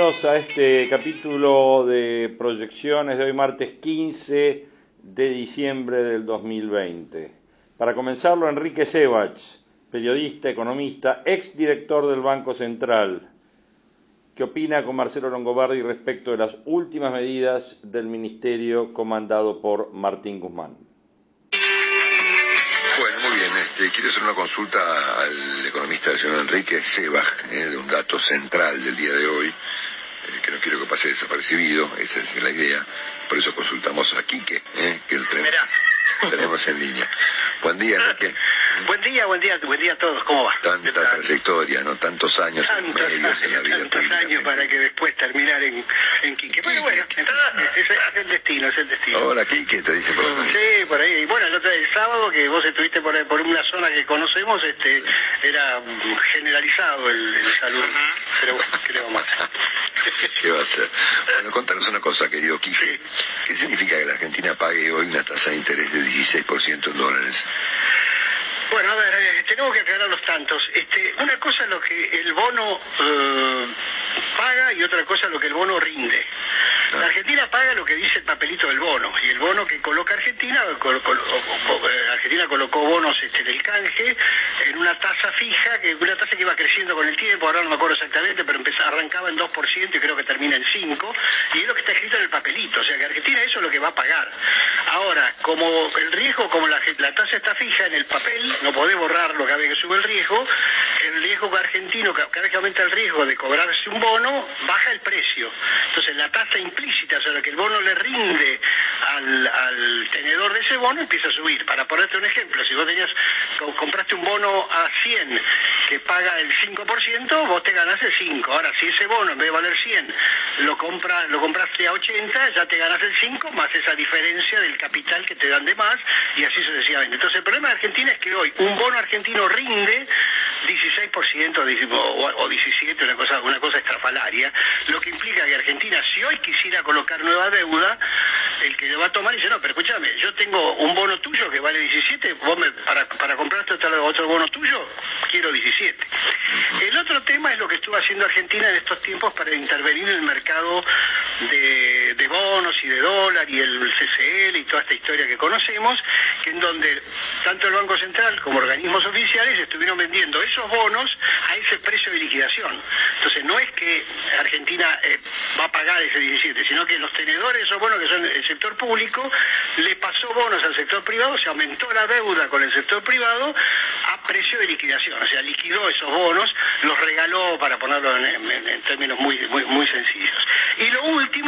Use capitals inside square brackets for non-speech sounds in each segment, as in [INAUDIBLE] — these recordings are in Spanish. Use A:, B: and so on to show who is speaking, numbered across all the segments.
A: A este capítulo de proyecciones de hoy martes 15 de diciembre del 2020. Para comenzarlo, Enrique Sebach, periodista, economista, ex director del Banco Central. ¿Qué opina con Marcelo Longobardi respecto de las últimas medidas del ministerio comandado por Martín Guzmán?
B: Bueno, muy bien. Este, quiero hacer una consulta al economista del señor Enrique Sebach, eh, de un dato central del día de hoy, que no quiero que pase desapercibido, esa es la idea. Por eso consultamos a Quique, eh, que el tenemos, tenemos en línea. Buen día, Enrique.
C: Buen día, buen día, buen día a todos. ¿Cómo va?
B: Tanta trayectoria, ¿no? Tantos años en
C: Tantos
B: medios, en la
C: años,
B: vida
C: tantos años para que después terminar en, en Quique. Pero bueno, ese es el destino, es el destino.
B: Hola, Quique, te dice por ahí.
C: Sí, por ahí. Y bueno, el otro el sábado que vos estuviste por, por una zona que conocemos, este, era mm, generalizado el, el saludo. Pero bueno, ¿qué le vamos a hacer? [LAUGHS]
B: ¿Qué va a hacer? Bueno, contanos una cosa, querido Quique. ¿Qué significa que la Argentina pague hoy una tasa de interés de 16% en dólares?
C: Bueno, a ver, eh, tenemos que aclarar los tantos. Este, una cosa es lo que el bono eh, paga y otra cosa es lo que el bono rinde. La Argentina paga lo que dice el papelito del bono y el bono que coloca Argentina, col- eh, Argentina colocó bonos este, del canje en una tasa fija, que una tasa que iba creciendo con el tiempo, ahora no me acuerdo exactamente, pero empezaba, arrancaba en 2% y creo que termina en 5%, y es lo que está escrito en el papelito, o sea que Argentina eso es lo que va a pagar. Ahora, como el riesgo, como la, la tasa está fija en el papel, no podés borrarlo cada vez que sube el riesgo, el riesgo argentino, ca- cada vez que aumenta el riesgo de cobrarse un bono, baja el precio. Entonces la tasa implícita, o sea, que el bono le rinde al, tenedor de ese bono, empieza a subir. Para ponerte un ejemplo, si vos tenías, co- compraste un bono a 100 que paga el 5%, vos te ganás el 5. Ahora, si ese bono en vez de valer 100, lo, compra, lo compraste a 80, ya te ganás el 5 más esa diferencia del capital que te dan de más y así sucesivamente. Entonces el problema de Argentina es que hoy un bono argentino rinde 16% dice, o, o 17, una cosa, una cosa estrafalaria, lo que implica que Argentina, si hoy quisiera colocar nueva deuda, el que lo va a tomar dice, no, pero escúchame, yo tengo un bono tuyo que vale 17, vos me, para, para comprarte otro, otro bono tuyo, quiero 17. El otro tema es lo que estuvo haciendo Argentina en estos tiempos para intervenir en el mercado de, de bonos y de dólar y el CCL y toda esta historia que conocemos, en donde tanto el Banco Central como organismos oficiales estuvieron vendiendo esos bonos a ese precio de liquidación. Entonces no es que Argentina eh, va a pagar ese 17, sino que los tenedores de esos bonos que son el sector público le pasó bonos al sector privado, se aumentó la deuda con el sector privado a precio de liquidación, o sea, liquidó esos bonos, los regaló, para ponerlo en, términos muy, muy, sencillos. Y lo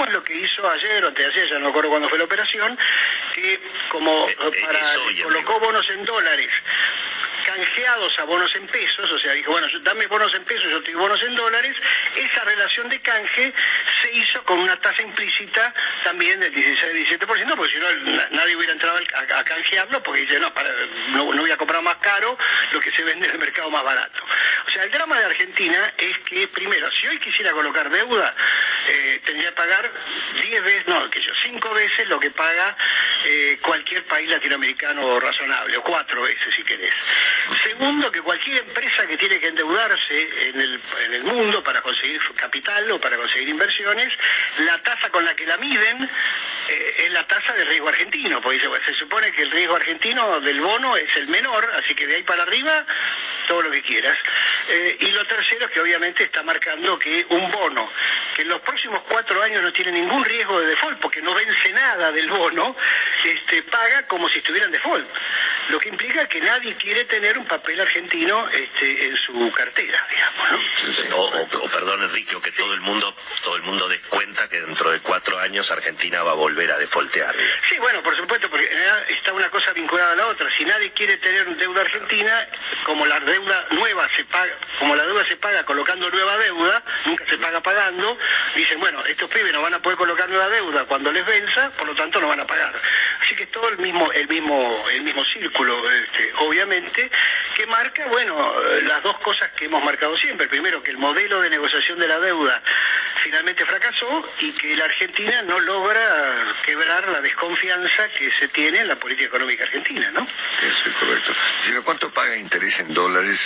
C: es lo que hizo ayer o antes de ayer, ya no acuerdo cuándo fue la operación, que como
B: Eh, eh,
C: para, colocó bonos en dólares canjeados a bonos en pesos, o sea, dijo, bueno, dame bonos en pesos, yo te doy bonos en dólares, esa relación de canje se hizo con una tasa implícita también del 16-17%, porque si no na- nadie hubiera entrado a canjearlo, porque dice, no, para- no, no voy a comprar más caro lo que se vende en el mercado más barato. O sea, el drama de Argentina es que, primero, si hoy quisiera colocar deuda, eh, tendría que pagar 10 veces, no, que yo, 5 veces lo que paga eh, cualquier país latinoamericano razonable, o 4 veces si querés. Segundo, que cualquier empresa que tiene que endeudarse en el, mundo para conseguir capital o para conseguir inversiones, la tasa con la que la miden eh, es la tasa de riesgo argentino, porque se supone que el riesgo argentino del bono es el menor, así que de ahí para arriba todo lo que quieras. Eh, y lo tercero es que obviamente está marcando que un bono que en los próximos cuatro años no tiene ningún riesgo de default, porque no vence nada del bono, este, paga como si estuviera en default. Lo que implica que nadie quiere tener un papel argentino este, en su cartera, digamos, ¿no?
D: O, o- o, perdón Enrique, o que todo el mundo todo el mundo des cuenta que dentro de cuatro años Argentina va a volver a defoltear.
C: Sí, bueno, por supuesto, porque está una cosa vinculada a la otra. Si nadie quiere tener deuda argentina, como la deuda nueva se paga, como la deuda se paga colocando nueva deuda, nunca se paga pagando, dicen, bueno, estos pibes no van a poder colocar nueva deuda cuando les venza, por lo tanto no van a pagar. Así que es todo el mismo, el mismo, el mismo círculo, este, obviamente, que marca, bueno, las dos cosas que hemos marcado siempre. Primero, que el modelo de negociación de la deuda finalmente fracasó y que la Argentina no logra quebrar la desconfianza que se tiene en la política económica argentina, ¿no?
B: Eso es correcto. ¿Cuánto paga interés en dólares,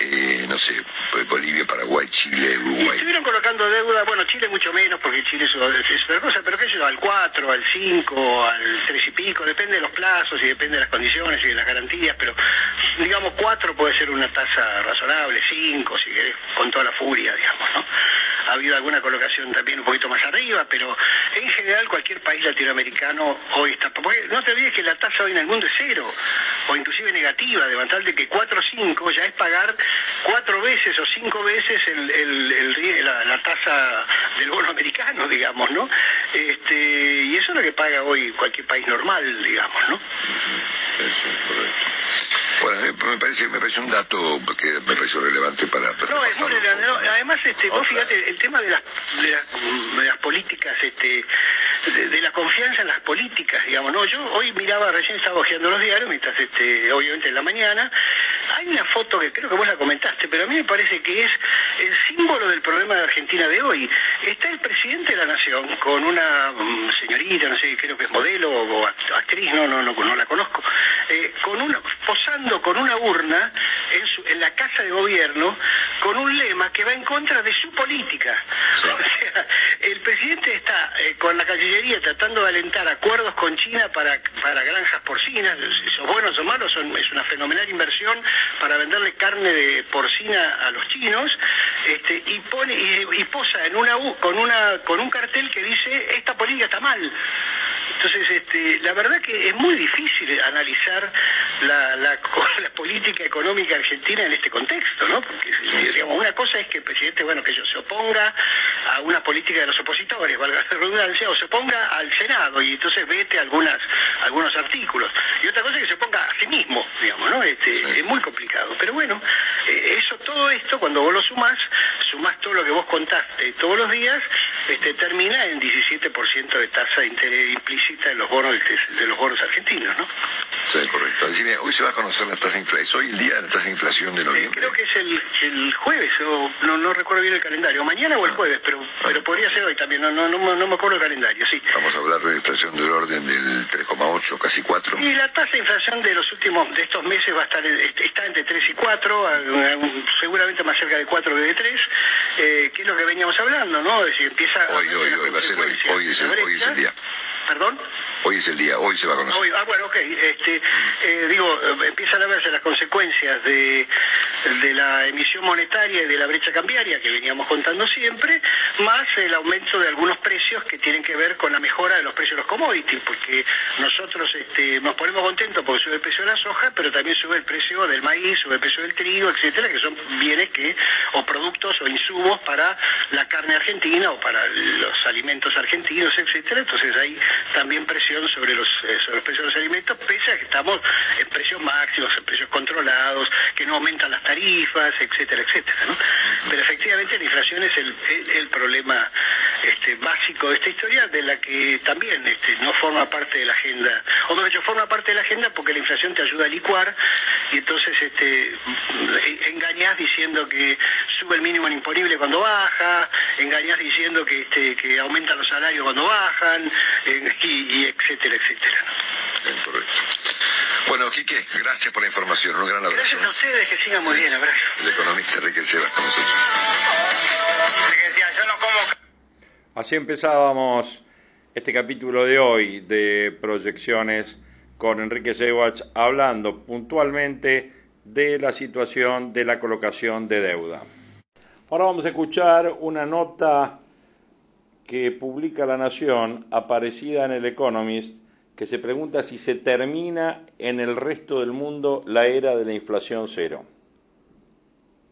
B: eh, no sé, Bolivia, Paraguay, Chile, Uruguay?
C: estuvieron colocando deuda, bueno, Chile mucho menos porque Chile es, otra cosa, pero sé yo, al 4, al 5, al 3 y pico, depende de los plazos y depende de las condiciones y las garantías, pero digamos 4 puede ser una tasa razonable, 5 si querés, con toda la furia, digamos, ¿no? ha habido alguna colocación también un poquito más arriba, pero en general cualquier país latinoamericano hoy está... Porque no te olvides que la tasa hoy en el mundo es cero, o inclusive negativa, de de que 4 o 5 ya es pagar cuatro veces o cinco veces la, tasa del bono americano, digamos, ¿no? Este, y eso es lo que paga hoy cualquier país normal, digamos, ¿no?
B: Bueno, me parece, me parece un dato que me parece relevante para...
C: no, es muy relevante. además, este, vos fíjate, el tema de las, de las, políticas, este, de, la confianza en las políticas, digamos, ¿no? Yo hoy miraba, recién estaba hojeando los diarios, mientras, este, obviamente en la mañana, hay una foto que creo que vos la comentaste, pero a mí me parece que es el símbolo del problema de Argentina de hoy. Está el presidente de la Nación con una mm, señorita, no sé, creo que es modelo o actriz, no, no, no, no la conozco, eh, con una, posando con una urna en, en la casa de gobierno con un lema que va en contra de su política. [LAUGHS] O sea, el presidente está eh, con la Cancillería tratando de alentar acuerdos con China para, para granjas porcinas, esos buenos o malos, son, es una fenomenal inversión para venderle carne de porcina a los chinos, este, y pone y, posa en una con una con un cartel que dice esta política está mal. Entonces, este, la verdad que es muy difícil analizar la, la, [LAUGHS] política económica argentina en este contexto, ¿no? Porque, digamos, una cosa es que el presidente, bueno, que se oponga a una política de los opositores, valga la redundancia, o se oponga al Senado y entonces vete algunas, algunos artículos. Y otra cosa es que se oponga a sí mismo, digamos, ¿no? Este, es muy complicado. Pero bueno, eh, eso, todo esto, cuando vos lo sumás, sumás todo lo que vos contaste todos los días, este, termina en 17% de tasa de interés implícita de los bonos de, los bonos argentinos, ¿no?
B: Sí, correcto. hoy se va a conocer la tasa de inflación, ¿es hoy el día de la tasa de inflación de noviembre?
C: Eh, creo que es el, el jueves, o no, no recuerdo bien el calendario, mañana o el ah. jueves, pero, pero podría ser hoy también, no, no, no, no me acuerdo el calendario, sí.
B: Vamos a hablar de inflación del orden del 3,8, casi 4.
C: Y la tasa de inflación de los últimos, de estos meses va a estar, está entre 3 y 4, seguramente más cerca de 4 que de 3, eh, que es lo que veníamos hablando, ¿no? Es decir, empieza...
B: Hoy, hoy, hoy, va a ser hoy, hoy es hoy es el día.
C: ¿Perdón?
B: Hoy es el día, hoy se va a conocer.
C: Hoy, ah, bueno, ok. Este, eh, digo, empiezan a verse las consecuencias de, de, la emisión monetaria y de la brecha cambiaria que veníamos contando siempre, más el aumento de algunos precios que tienen que ver con la mejora de los precios de los commodities, porque nosotros este, nos ponemos contentos porque sube el precio de la soja, pero también sube el precio del maíz, sube el precio del trigo, etcétera, que son bienes que, o productos o insumos para la carne argentina o para los alimentos argentinos, etcétera. Entonces hay también precios sobre los, eh, precios de los alimentos, pese a que estamos en precios máximos, en precios controlados, que no aumentan las tarifas, etcétera, etcétera. ¿no? Pero efectivamente la inflación es el, problema este, básico de esta historia, de la que también este, no forma parte de la agenda, o mejor dicho, forma parte de la agenda porque la inflación te ayuda a licuar y entonces este, engañás diciendo que sube el mínimo imponible cuando baja, engañás diciendo que, este, aumentan los salarios cuando bajan, eh, y, y etcétera, etcétera.
B: correcto. Bueno, Quique, gracias por la información. Un gran abrazo.
C: Gracias a ustedes, que sigan muy bien. Abrazo.
B: El economista Enrique Sebas con nosotros.
A: Así empezábamos este capítulo de hoy de proyecciones con Enrique Sebach hablando puntualmente de la situación de la colocación de deuda. Ahora vamos a escuchar una nota que publica La Nación, aparecida en el Economist, que se pregunta si se termina en el resto del mundo la era de la inflación cero.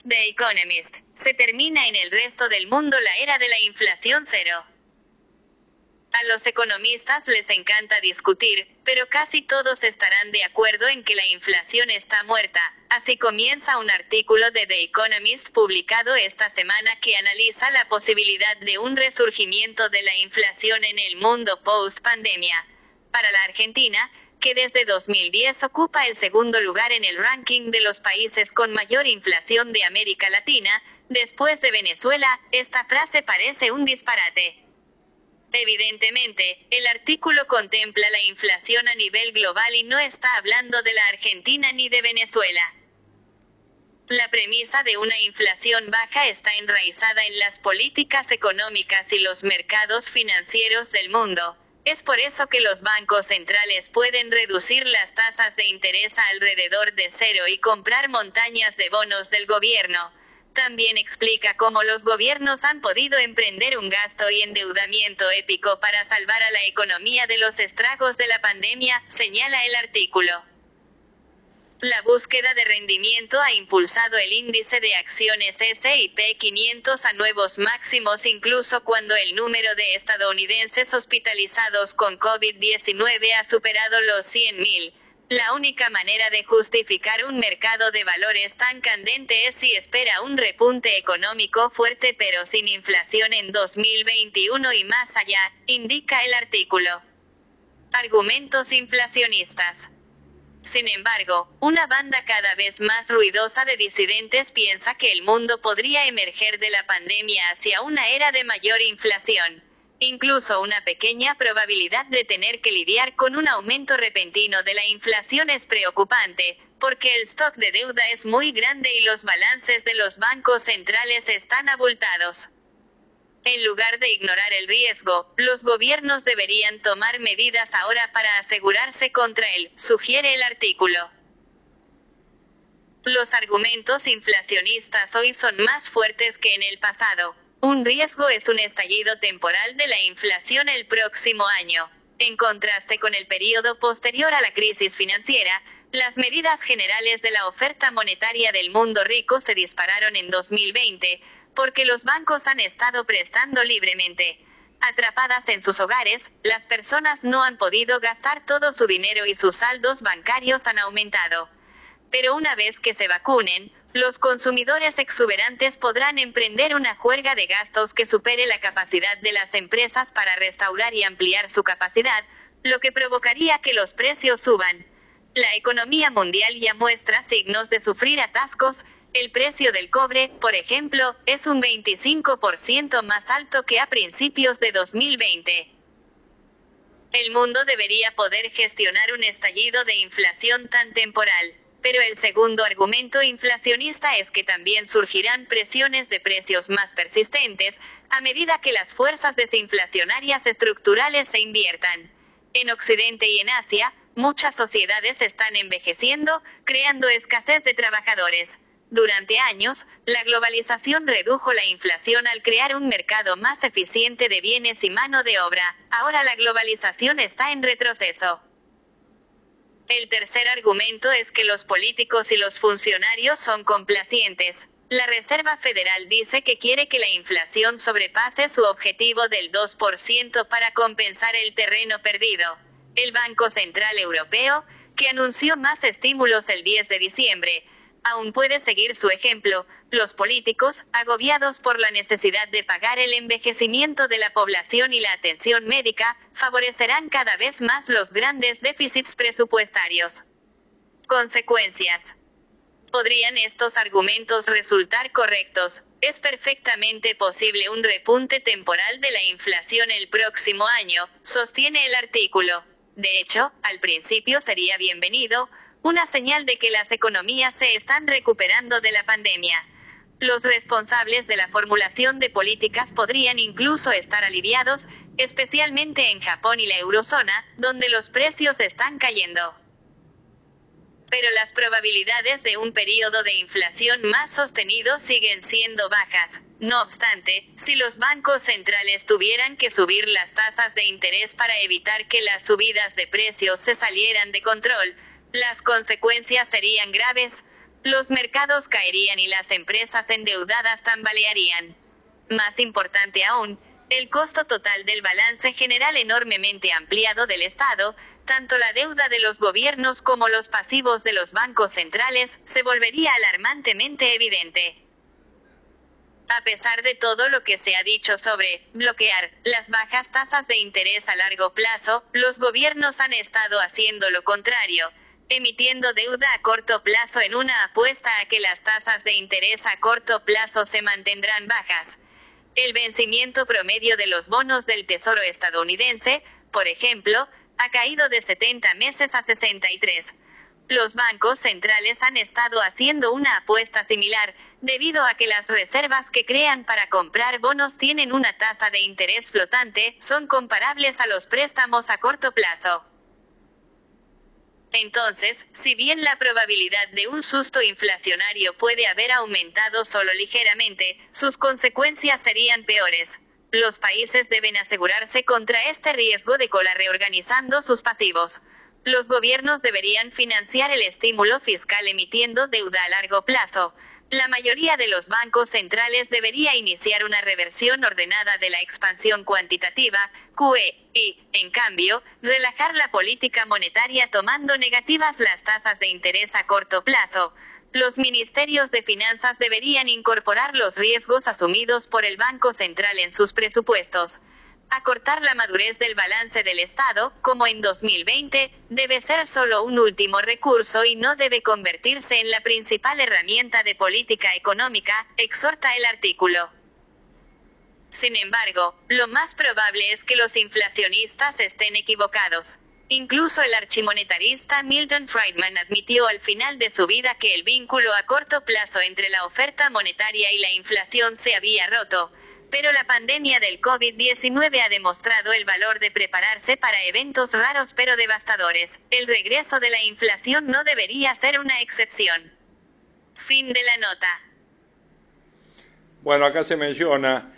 E: The Economist. Se termina en el resto del mundo la era de la inflación cero. A los economistas les encanta discutir, pero casi todos estarán de acuerdo en que la inflación está muerta. Así comienza un artículo de The Economist publicado esta semana que analiza la posibilidad de un resurgimiento de la inflación en el mundo post-pandemia. Para la Argentina, que desde 2010 ocupa el segundo lugar en el ranking de los países con mayor inflación de América Latina, después de Venezuela, esta frase parece un disparate. Evidentemente, el artículo contempla la inflación a nivel global y no está hablando de la Argentina ni de Venezuela. La premisa de una inflación baja está enraizada en las políticas económicas y los mercados financieros del mundo. Es por eso que los bancos centrales pueden reducir las tasas de interés a alrededor de cero y comprar montañas de bonos del gobierno, también explica cómo los gobiernos han podido emprender un gasto y endeudamiento épico para salvar a la economía de los estragos de la pandemia, señala el artículo. La búsqueda de rendimiento ha impulsado el índice de acciones S&P 500 a nuevos máximos incluso cuando el número de estadounidenses hospitalizados con COVID-19 ha superado los 100.000. La única manera de justificar un mercado de valores tan candente es si espera un repunte económico fuerte pero sin inflación en 2021 y más allá, indica el artículo. Argumentos inflacionistas. Sin embargo, una banda cada vez más ruidosa de disidentes piensa que el mundo podría emerger de la pandemia hacia una era de mayor inflación. Incluso una pequeña probabilidad de tener que lidiar con un aumento repentino de la inflación es preocupante, porque el stock de deuda es muy grande y los balances de los bancos centrales están abultados. En lugar de ignorar el riesgo, los gobiernos deberían tomar medidas ahora para asegurarse contra él, sugiere el artículo. Los argumentos inflacionistas hoy son más fuertes que en el pasado, un riesgo es un estallido temporal de la inflación el próximo año. En contraste con el periodo posterior a la crisis financiera, las medidas generales de la oferta monetaria del mundo rico se dispararon en 2020, porque los bancos han estado prestando libremente. Atrapadas en sus hogares, las personas no han podido gastar todo su dinero y sus saldos bancarios han aumentado. Pero una vez que se vacunen, los consumidores exuberantes podrán emprender una juerga de gastos que supere la capacidad de las empresas para restaurar y ampliar su capacidad, lo que provocaría que los precios suban. La economía mundial ya muestra signos de sufrir atascos, el precio del cobre, por ejemplo, es un 25% más alto que a principios de 2020. El mundo debería poder gestionar un estallido de inflación tan temporal. Pero el segundo argumento inflacionista es que también surgirán presiones de precios más persistentes, a medida que las fuerzas desinflacionarias estructurales se inviertan. En Occidente y en Asia, muchas sociedades están envejeciendo, creando escasez de trabajadores. Durante años, la globalización redujo la inflación al crear un mercado más eficiente de bienes y mano de obra. Ahora la globalización está en retroceso. El tercer argumento es que los políticos y los funcionarios son complacientes. La Reserva Federal dice que quiere que la inflación sobrepase su objetivo del 2% para compensar el terreno perdido. El Banco Central Europeo, que anunció más estímulos el 10 de diciembre, aún puede seguir su ejemplo, los políticos, agobiados por la necesidad de pagar el envejecimiento de la población y la atención médica, favorecerán cada vez más los grandes déficits presupuestarios. Consecuencias. ¿Podrían estos argumentos resultar correctos? Es perfectamente posible un repunte temporal de la inflación el próximo año, sostiene el artículo. De hecho, al principio sería bienvenido, una señal de que las economías se están recuperando de la pandemia. Los responsables de la formulación de políticas podrían incluso estar aliviados, especialmente en Japón y la eurozona, donde los precios están cayendo. Pero las probabilidades de un periodo de inflación más sostenido siguen siendo bajas. No obstante, si los bancos centrales tuvieran que subir las tasas de interés para evitar que las subidas de precios se salieran de control, las consecuencias serían graves, los mercados caerían y las empresas endeudadas tambalearían. Más importante aún, el costo total del balance general enormemente ampliado del Estado, tanto la deuda de los gobiernos como los pasivos de los bancos centrales, se volvería alarmantemente evidente. A pesar de todo lo que se ha dicho sobre bloquear las bajas tasas de interés a largo plazo, los gobiernos han estado haciendo lo contrario, emitiendo deuda a corto plazo en una apuesta a que las tasas de interés a corto plazo se mantendrán bajas. El vencimiento promedio de los bonos del Tesoro estadounidense, por ejemplo, ha caído de 70 meses a 63. Los bancos centrales han estado haciendo una apuesta similar, debido a que las reservas que crean para comprar bonos tienen una tasa de interés flotante, son comparables a los préstamos a corto plazo. Entonces, si bien la probabilidad de un susto inflacionario puede haber aumentado solo ligeramente, sus consecuencias serían peores. Los países deben asegurarse contra este riesgo de cola reorganizando sus pasivos. Los gobiernos deberían financiar el estímulo fiscal emitiendo deuda a largo plazo. La mayoría de los bancos centrales debería iniciar una reversión ordenada de la expansión cuantitativa, QE, y, en cambio, relajar la política monetaria tomando negativas las tasas de interés a corto plazo. Los ministerios de finanzas deberían incorporar los riesgos asumidos por el Banco Central en sus presupuestos. Acortar la madurez del balance del Estado, como en 2020, debe ser solo un último recurso y no debe convertirse en la principal herramienta de política económica, exhorta el artículo. Sin embargo, lo más probable es que los inflacionistas estén equivocados. Incluso el archimonetarista Milton Friedman admitió al final de su vida que el vínculo a corto plazo entre la oferta monetaria y la inflación se había roto, pero la pandemia del COVID-19 ha demostrado el valor de prepararse para eventos raros pero devastadores. El regreso de la inflación no debería ser una excepción. Fin de la nota.
A: Bueno, acá se menciona,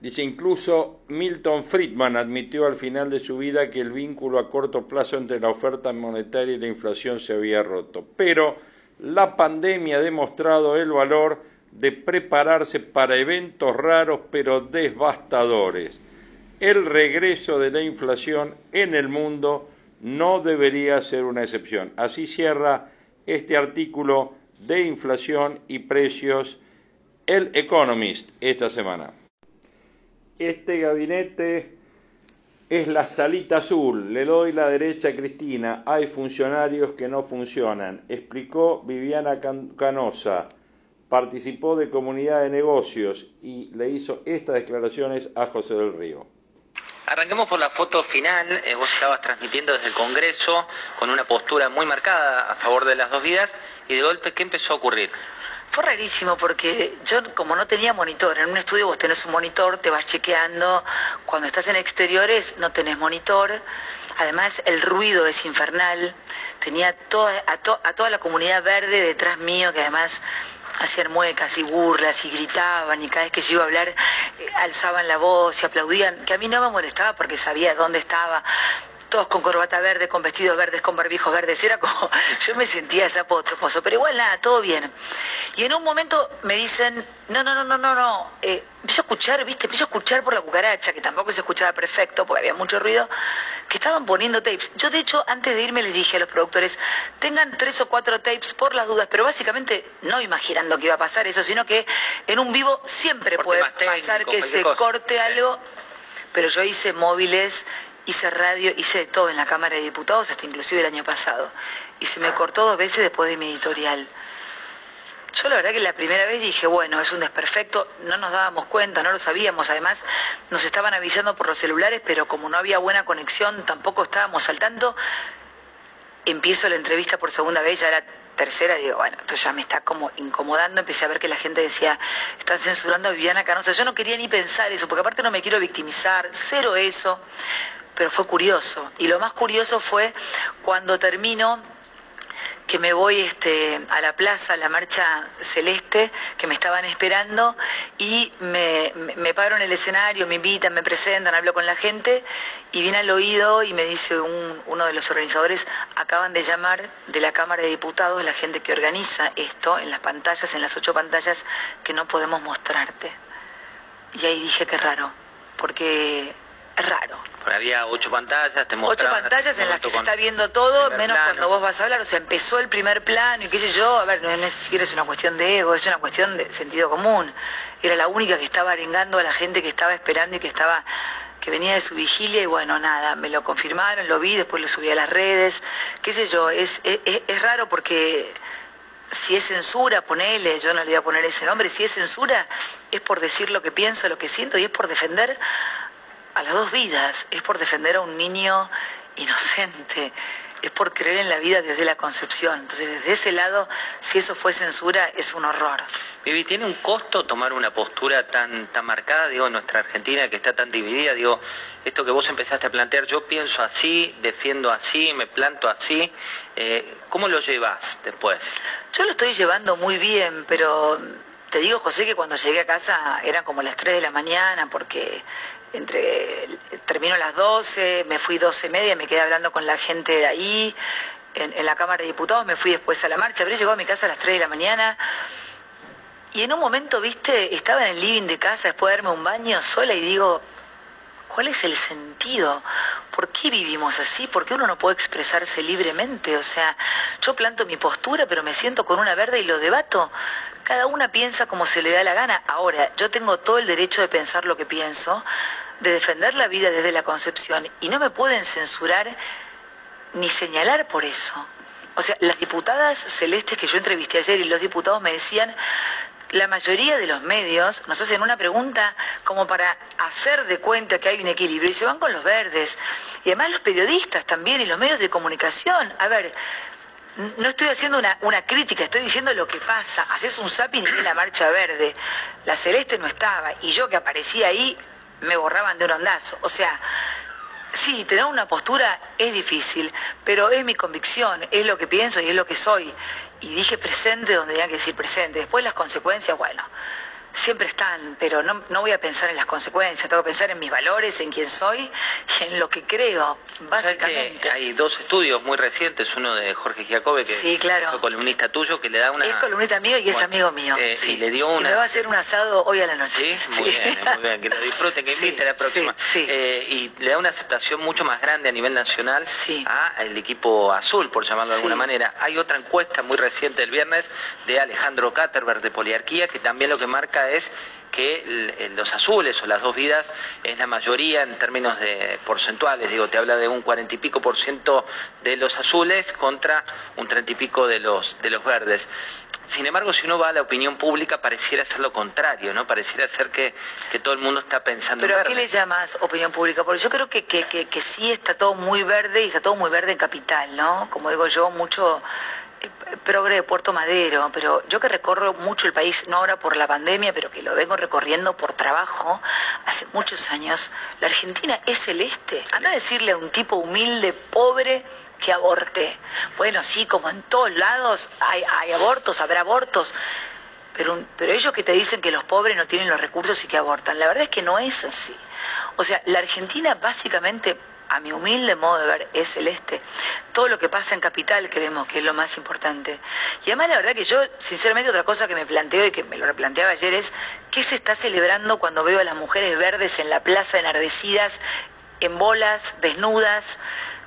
A: dice incluso Milton Friedman admitió al final de su vida que el vínculo a corto plazo entre la oferta monetaria y la inflación se había roto. Pero la pandemia ha demostrado el valor de prepararse para eventos raros pero devastadores. El regreso de la inflación en el mundo no debería ser una excepción. Así cierra este artículo de inflación y precios el Economist esta semana. Este gabinete es la salita azul. Le doy la derecha a Cristina. Hay funcionarios que no funcionan. Explicó Viviana Canosa participó de comunidad de negocios y le hizo estas declaraciones a José del Río.
F: Arranquemos por la foto final. Eh, vos estabas transmitiendo desde el Congreso con una postura muy marcada a favor de las dos vidas y de golpe, ¿qué empezó a ocurrir?
G: Fue rarísimo porque yo como no tenía monitor, en un estudio vos tenés un monitor, te vas chequeando, cuando estás en exteriores no tenés monitor, además el ruido es infernal, tenía toda, a, a toda la comunidad verde detrás mío que además hacían muecas y burlas y gritaban y cada vez que yo iba a hablar eh, alzaban la voz y aplaudían, que a mí no me molestaba porque sabía dónde estaba, todos con corbata verde, con vestidos verdes, con barbijos verdes, era como, [LAUGHS] yo me sentía ese apóstrofoso, pero igual nada, todo bien. Y en un momento me dicen, no, no, no, no, no, no, eh, empiezo a escuchar, viste, empiezo a escuchar por la cucaracha, que tampoco se escuchaba perfecto porque había mucho ruido, que estaban poniendo tapes. Yo de hecho, antes de irme les dije a los productores, tengan tres o cuatro tapes por las dudas, pero básicamente no imaginando que iba a pasar eso, sino que en un vivo siempre puede pasar que se corte algo. Pero yo hice móviles hice radio, hice de todo en la Cámara de Diputados, hasta inclusive el año pasado. Y se me cortó dos veces después de mi editorial. Yo la verdad que la primera vez dije, bueno, es un desperfecto, no nos dábamos cuenta, no lo sabíamos, además nos estaban avisando por los celulares, pero como no había buena conexión, tampoco estábamos al tanto. Empiezo la entrevista por segunda vez, ya la tercera, digo, bueno, esto ya me está como incomodando, empecé a ver que la gente decía, están censurando a Viviana Canosa, yo no quería ni pensar eso, porque aparte no me quiero victimizar, cero eso pero fue curioso. Y lo más curioso fue cuando termino que me voy este, a la plaza, a la marcha celeste, que me estaban esperando, y me, me, paro en el escenario, me invitan, me presentan, hablo con la gente, y viene al oído y me dice un, uno de los organizadores, acaban de llamar de la Cámara de Diputados, la gente que organiza esto, en las pantallas, en las ocho pantallas, que no podemos mostrarte. Y ahí dije, qué raro porque raro.
F: Pero había ocho pantallas, te
G: Ocho pantallas en las que se está viendo todo, menos
F: plano.
G: cuando vos vas a hablar. O sea, empezó el primer plano y qué sé yo. A ver, no, es siquiera es una cuestión de ego, es una cuestión de sentido común. Era la única que estaba arengando a la gente que estaba esperando y que estaba que venía de su vigilia y bueno, nada, me lo confirmaron, lo vi, después lo subí a las redes, qué sé yo, es, es- es raro porque si es censura, ponele, yo no le voy a poner ese nombre, si es censura es por decir lo que pienso, lo que siento y es por defender a las dos vidas, es por defender a un niño inocente, es por creer en la vida desde la concepción. Entonces, desde ese lado, si eso fue censura, es un horror.
F: Vivi, ¿tiene un costo tomar una postura tan, tan marcada, digo, en nuestra Argentina que está tan dividida? Digo, esto que vos empezaste a plantear, yo pienso así, defiendo así, me planto así, eh, ¿cómo lo llevas después?
G: Yo lo estoy llevando muy bien, pero te digo, José, que cuando llegué a casa eran como las 3 de la mañana, porque entre termino a las 12, me fui 12 y media, me quedé hablando con la gente de ahí, en, la Cámara de Diputados, me fui después a la marcha, pero llegó a mi casa a las 3 de la mañana. Y en un momento, viste, estaba en el living de casa después de darme un baño sola y digo, ¿Cuál es el sentido? ¿Por qué vivimos así? ¿Por qué uno no puede expresarse libremente? O sea, yo planto mi postura, pero me siento con una verde y lo debato. Cada una piensa como se le da la gana. Ahora, yo tengo todo el derecho de pensar lo que pienso, de defender la vida desde la concepción, y no me pueden censurar ni señalar por eso. O sea, las diputadas celestes que yo entrevisté ayer y los diputados me decían, la mayoría de los medios nos hacen una pregunta como para hacer de cuenta que hay un equilibrio y se van con los verdes. Y además los periodistas también y los medios de comunicación. A ver, no estoy haciendo una, crítica, estoy diciendo lo que pasa. Haces un zapping y la marcha verde. La celeste no estaba y yo que aparecía ahí me borraban de un ondazo. O sea, Sí, tener una postura es difícil, pero es mi convicción, es lo que pienso y es lo que soy. Y dije presente donde tenía que decir presente. Después las consecuencias, bueno, siempre están, pero no, no voy a pensar en las consecuencias, tengo que pensar en mis valores, en quién soy y en lo que creo,
F: ¿Sabes
G: básicamente.
F: que hay dos estudios muy recientes, uno de Jorge Giacobbe, que
G: Sí, claro.
F: fue columnista tuyo, que le da una...
G: Es columnista mío y es
F: Bueno,
G: amigo mío.
F: eh,
G: sí.
F: Y le dio
G: Y
F: una...
G: me va a hacer un asado hoy a la noche.
F: Sí, muy bien, muy bien, que lo disfruten, que [LAUGHS] invite a la próxima.
G: sí, sí.
F: Eh, y le da una aceptación mucho más grande a nivel nacional
G: Sí.
F: a el equipo azul, por llamarlo de alguna manera. Hay otra encuesta muy reciente el viernes de Alejandro Caterberg de Poliarquía, que también lo que marca es que los azules o las dos vidas es la mayoría en términos de porcentuales, digo, te habla de un cuarenta y pico por ciento de los azules contra un treinta y pico de los, de los verdes. Sin embargo, si uno va a la opinión pública, pareciera ser lo contrario, ¿no? Pareciera ser que, que todo el mundo está pensando
G: Pero
F: en
G: ¿a qué
F: verde.
G: le llamas opinión pública? Porque yo creo que, que, que, que sí está todo muy verde y está todo muy verde en capital, ¿no? Como digo yo, mucho progre de Puerto Madero, pero yo que recorro mucho el país, no ahora por la pandemia, pero que lo vengo recorriendo por trabajo hace muchos años, la Argentina es celeste. Anda a decirle a un tipo humilde, pobre, que aborte. Bueno, sí, como en todos lados hay, hay abortos, habrá abortos, pero, pero ellos que te dicen que los pobres no tienen los recursos y que abortan, la verdad es que no es así. O sea, la Argentina básicamente, a mi humilde modo de ver, es celeste. Todo lo que pasa en Capital creemos que es lo más importante. Y además la verdad que yo, sinceramente, otra cosa que me planteo y que me lo replanteaba ayer es, ¿qué se está celebrando cuando veo a las mujeres verdes en la plaza enardecidas, en bolas, desnudas?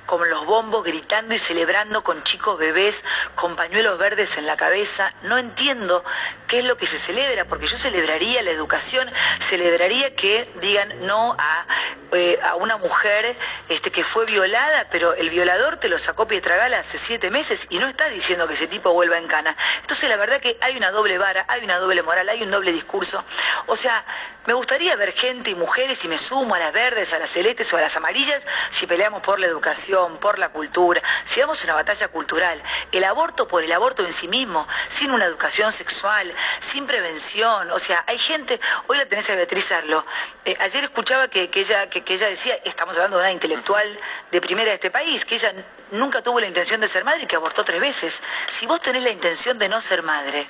G: Con los bombos gritando y celebrando con chicos bebés con pañuelos verdes en la cabeza. No entiendo qué es lo que se celebra, porque yo celebraría la educación, celebraría que digan no a, eh, a una mujer este, que fue violada, pero el violador te lo sacó Pietragala hace siete meses y no está diciendo que ese tipo vuelva en cana. Entonces la verdad que hay una doble vara, hay una doble moral, hay un doble discurso. O sea, me gustaría ver gente y mujeres y me sumo a las verdes, a las celestes o a las amarillas si peleamos por la educación, por la cultura, si damos una batalla cultural. El aborto por el aborto en sí mismo, sin una educación sexual, sin prevención. O sea, hay gente, hoy la tenés a Beatriz Arlo. Eh, ayer escuchaba que, que ella, que, que ella decía, estamos hablando de una intelectual de primera de este país, que ella nunca tuvo la intención de ser madre y que abortó tres veces. Si vos tenés la intención de no ser madre,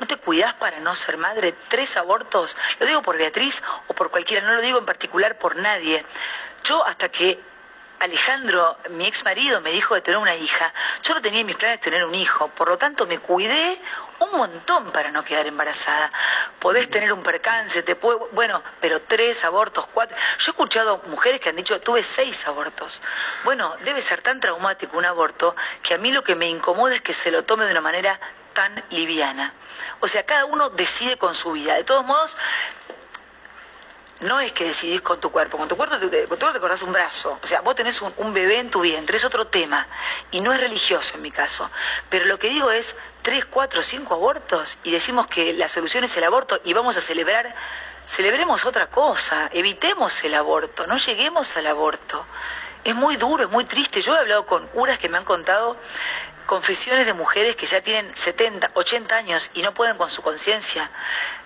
G: ¿No te cuidás para no ser madre? Tres abortos. Lo digo por Beatriz o por cualquiera, no lo digo en particular por nadie. Yo hasta que Alejandro, mi ex marido, me dijo de tener una hija, yo no tenía en mis planes tener un hijo. Por lo tanto, me cuidé un montón para no quedar embarazada. Podés tener un percance, te puede, bueno, pero tres abortos, cuatro. Yo he escuchado mujeres que han dicho, tuve seis abortos. Bueno, debe ser tan traumático un aborto que a mí lo que me incomoda es que se lo tome de una manera tan liviana. O sea, cada uno decide con su vida. De todos modos, no es que decidís con tu cuerpo, con tu cuerpo te, con te un brazo, o sea, vos tenés un, bebé en tu vientre, es otro tema, y no es religioso en mi caso, pero lo que digo es tres, cuatro, cinco abortos y decimos que la solución es el aborto y vamos a celebrar, celebremos otra cosa, evitemos el aborto, no lleguemos al aborto. Es muy duro, es muy triste. Yo he hablado con curas que me han contado confesiones de mujeres que ya tienen 70, 80 años y no pueden con su conciencia.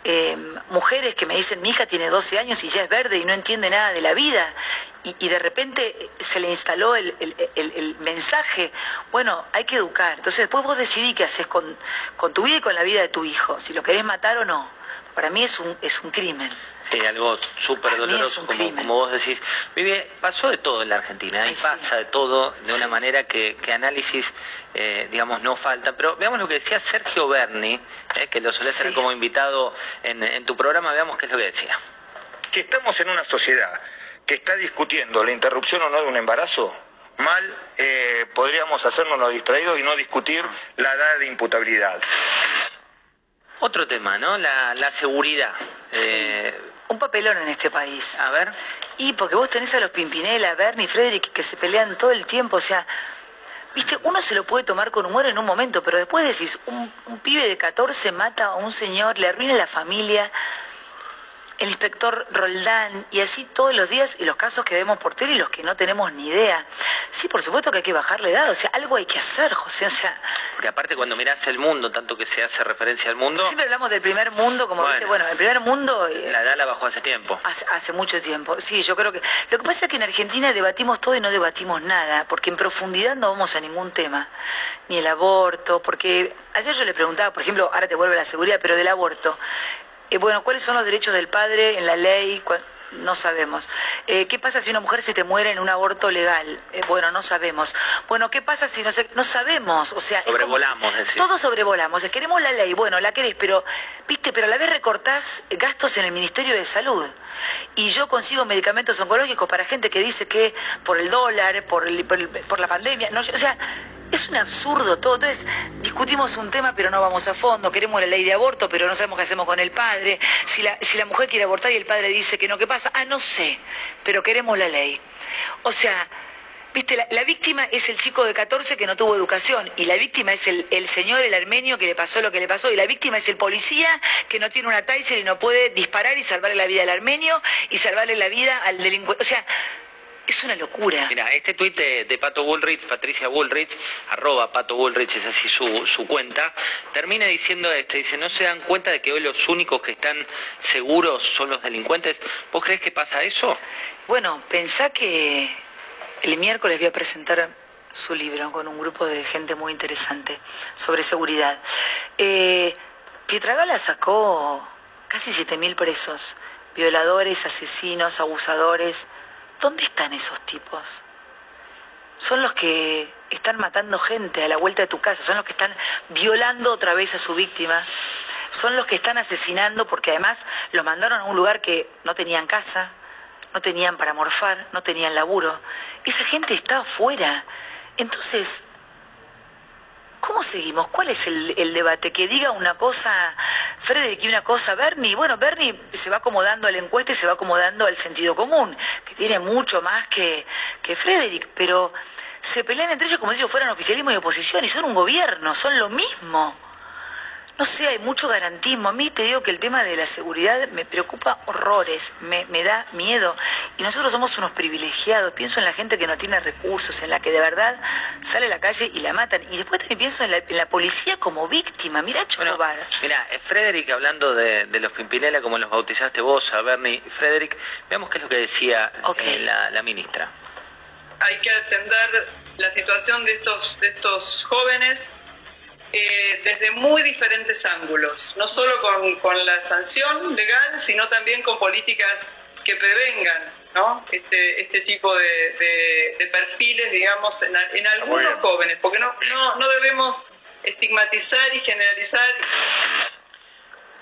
G: Eh, mujeres que me dicen, mi hija tiene 12 años y ya es verde y no entiende nada de la vida. Y, de repente se le instaló el, mensaje, bueno, hay que educar. Entonces después vos decidís qué haces con, con tu vida y con la vida de tu hijo, si lo querés matar o no. Para mí es un, es un crimen.
F: Sí, algo súper doloroso, como, como, vos decís. Vive, pasó de todo en la Argentina, y pasa de todo de una manera que, análisis, eh, digamos, no falta. Pero veamos lo que decía Sergio Berni, eh, que lo solés tener como invitado en, tu programa, veamos qué es lo que decía.
H: Que estamos en una sociedad que está discutiendo la interrupción o no de un embarazo, mal eh, podríamos hacernos los distraídos y no discutir la edad de imputabilidad.
F: Otro tema, ¿no? La, seguridad
G: un papelón en este país.
F: A ver.
G: Y porque vos tenés a los Pimpinela, Bernie, Frederick, que se pelean todo el tiempo, o sea, viste, uno se lo puede tomar con humor en un momento, pero después decís, un, un pibe de 14 mata a un señor, le arruina la familia, el inspector Roldán, y así todos los días, y los casos que vemos por tele y los que no tenemos ni idea. Sí, por supuesto que hay que bajarle edad, o sea, algo hay que hacer, José, o sea...
F: Porque aparte cuando mirás el mundo, tanto que se hace referencia al mundo...
G: Siempre hablamos del primer mundo, como bueno, viste, bueno, el primer mundo...
F: Eh, la edad la bajó hace tiempo.
G: Hace, hace mucho tiempo, sí, yo creo que... Lo que pasa es que en Argentina debatimos todo y no debatimos nada, porque en profundidad no vamos a ningún tema, ni el aborto, porque ayer yo le preguntaba, por ejemplo, ahora te vuelve la seguridad, pero del aborto, eh, bueno, ¿cuáles son los derechos del padre en la ley? No sabemos. Eh, ¿Qué pasa si una mujer se te muere en un aborto legal? Eh, bueno, no sabemos. Bueno, ¿qué pasa si no se, no sabemos? O sea,
F: sobrevolamos,
G: decir. Todos sobrevolamos. Queremos la ley, bueno, la querés, pero viste, pero a la vez recortás gastos en el Ministerio de Salud. Y yo consigo medicamentos oncológicos para gente que dice que por el dólar, por, por, la pandemia, no, o sea, es un absurdo todo. Entonces, discutimos un tema, pero no vamos a fondo. Queremos la ley de aborto, pero no sabemos qué hacemos con el padre. Si la, si la mujer quiere abortar y el padre dice que no, ¿qué pasa? Ah, no sé, pero queremos la ley. O sea, Viste, la, víctima es el chico de 14 que no tuvo educación y la víctima es el, el, señor, el armenio que le pasó lo que le pasó y la víctima es el policía que no tiene una Tyser y no puede disparar y salvarle la vida al armenio y salvarle la vida al delincuente. O sea, es una locura.
F: Mira, este tuit de, Pato Bullrich, Patricia Bullrich, arroba Pato Bullrich, es así su, su cuenta, termina diciendo este, dice, no se dan cuenta de que hoy los únicos que están seguros son los delincuentes. ¿Vos crees que pasa eso?
G: Bueno, pensá que el miércoles voy a presentar su libro con un grupo de gente muy interesante sobre seguridad. Eh, Pietragala sacó casi 7.000 presos, violadores, asesinos, abusadores, ¿Dónde están esos tipos? Son los que están matando gente a la vuelta de tu casa, son los que están violando otra vez a su víctima, son los que están asesinando porque además los mandaron a un lugar que no tenían casa, no tenían para morfar, no tenían laburo. Esa gente está afuera. Entonces, ¿Cómo seguimos? ¿Cuál es el, debate? Que diga una cosa Frederick y una cosa Bernie. Bueno, Bernie se va acomodando a la encuesta y se va acomodando al sentido común, que tiene mucho más que, que Frederick, pero se pelean entre ellos como si ellos fueran oficialismo y oposición y son un gobierno, son lo mismo no sé, hay mucho garantismo. A mí te digo que el tema de la seguridad me preocupa horrores, me, da miedo. Y nosotros somos unos privilegiados. Pienso en la gente que no tiene recursos, en la que de verdad sale a la calle y la matan. Y después también pienso en la, policía como víctima. Mira, Chocobar.
F: mira, eh, Frederick, hablando de, los Pimpinela, como los bautizaste vos, a Bernie y Frederick, veamos qué es lo que decía eh, la, la ministra.
I: Hay que atender la situación de estos, de estos jóvenes eh, desde muy diferentes ángulos, no solo con, la sanción legal, sino también con políticas que prevengan ¿no? este, este tipo de, perfiles, digamos, en, algunos jóvenes, porque no, no, no debemos estigmatizar y generalizar.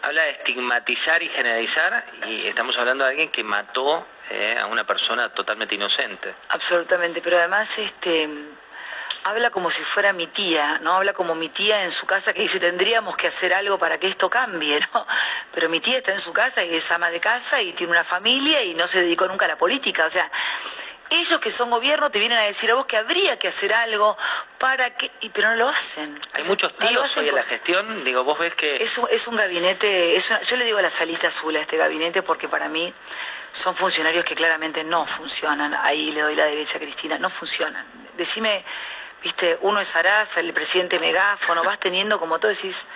F: Habla de estigmatizar y generalizar y estamos hablando de alguien que mató eh, a una persona totalmente inocente.
G: Absolutamente, pero además este habla como si fuera mi tía, ¿no? Habla como mi tía en su casa que dice tendríamos que hacer algo para que esto cambie, ¿no? [LAUGHS] Pero mi tía está en su casa y es ama de casa y tiene una familia y no se dedicó nunca a la política, o sea, ellos que son gobierno te vienen a decir a vos que habría que hacer algo para que... Y, pero no lo hacen.
F: Hay muchos tíos hoy en la gestión, digo, vos ves que...
G: Es un, es un gabinete, es yo le digo la salita azul a este gabinete porque para mí son funcionarios que claramente no funcionan. Ahí le doy la derecha a Cristina, no funcionan. Decime viste, uno es Araza, el presidente megáfono, vas teniendo como todo decís,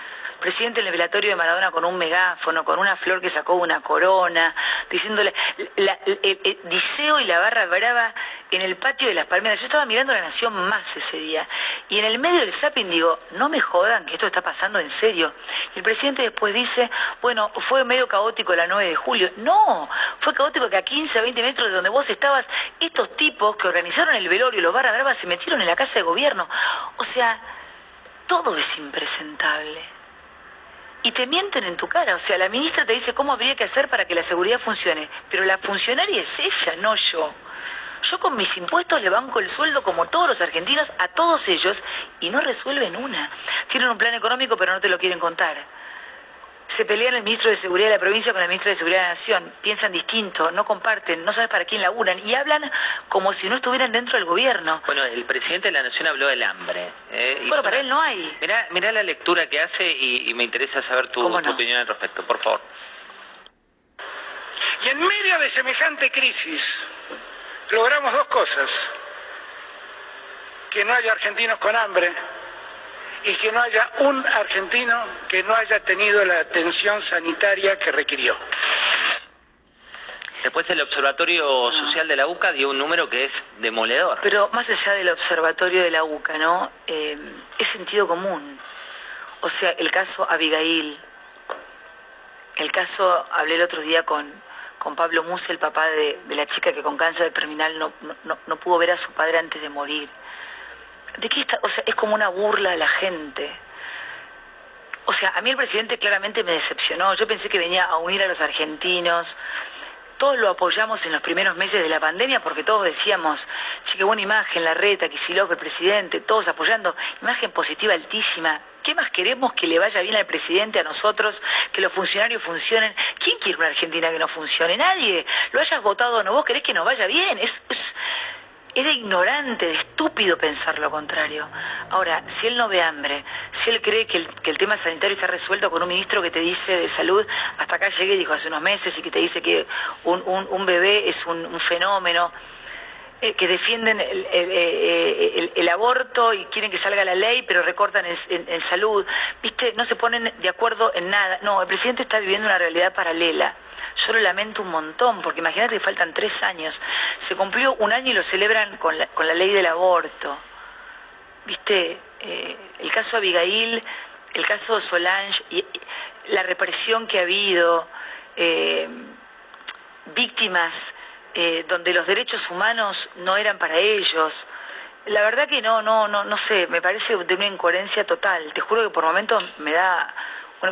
G: presidente en el velatorio de Maradona con un megáfono, con una flor que sacó una corona, diciéndole, el, Diceo y la barra brava en el patio de las palmeras. Yo estaba mirando La Nación más ese día y en el medio del zapping digo, no me jodan que esto está pasando en serio. Y el presidente después dice, bueno, fue medio caótico la 9 de julio. No, fue caótico que a 15, 20 metros de donde vos estabas, estos tipos que organizaron el velorio, los barra bravas, se metieron en la casa de gobierno. O sea, todo es impresentable y te mienten en tu cara. O sea, la ministra te dice cómo habría que hacer para que la seguridad funcione, pero la funcionaria es ella, no yo. Yo con mis impuestos le banco el sueldo como todos los argentinos a todos ellos y no resuelven una. Tienen un plan económico pero no te lo quieren contar se pelean el ministro de Seguridad de la provincia con el ministro de Seguridad de la Nación, piensan distinto, no comparten, no sabes para quién laburan y hablan como si no estuvieran dentro del gobierno.
F: Bueno, el presidente de la Nación habló del hambre.
G: ¿eh? bueno, para él no hay.
F: Mirá, la lectura que hace y, me interesa saber tu, opinión al respecto, por favor.
J: Y en medio de semejante crisis logramos dos cosas. Que no haya argentinos con hambre y que no haya un argentino que no haya tenido la atención sanitaria que requirió.
F: Después el Observatorio Social de la UCA dio un número que es demoledor.
G: Pero más allá del Observatorio de la UCA, ¿no? Eh, es sentido común. O sea, el caso Abigail, el caso, hablé el otro día con, con Pablo Muse, el papá de, la chica que con cáncer terminal no, no pudo ver a su padre antes de morir. ¿De qué está? O sea, es como una burla a la gente. O sea, a mí el presidente claramente me decepcionó. Yo pensé que venía a unir a los argentinos. Todos lo apoyamos en los primeros meses de la pandemia porque todos decíamos, che, buena imagen, la reta, Kisilov, el presidente, todos apoyando. Imagen positiva altísima. ¿Qué más queremos que le vaya bien al presidente, a nosotros, que los funcionarios funcionen? ¿Quién quiere una Argentina que no funcione? Nadie. Lo hayas votado o no, vos querés que nos vaya bien. es era ignorante, estúpido pensar lo contrario. Ahora, si él no ve hambre, si él cree que el, tema sanitario está resuelto con un ministro que te dice de salud, hasta acá llegué, dijo hace unos meses, y que te dice que un, bebé es un, fenómeno, eh, que defienden el, aborto y quieren que salga la ley, pero recortan en salud, ¿viste? No se ponen de acuerdo en nada. No, el presidente está viviendo una realidad paralela. Yo lo lamento un montón, porque imagínate que faltan tres años. Se cumplió un año y lo celebran con la, con la ley del aborto. ¿Viste? Eh, el caso Abigail, el caso Solange, y, la represión que ha habido, eh, víctimas eh, donde los derechos humanos no eran para ellos. La verdad que no, no, no, no sé, me parece de una incoherencia total. Te juro que por momentos me da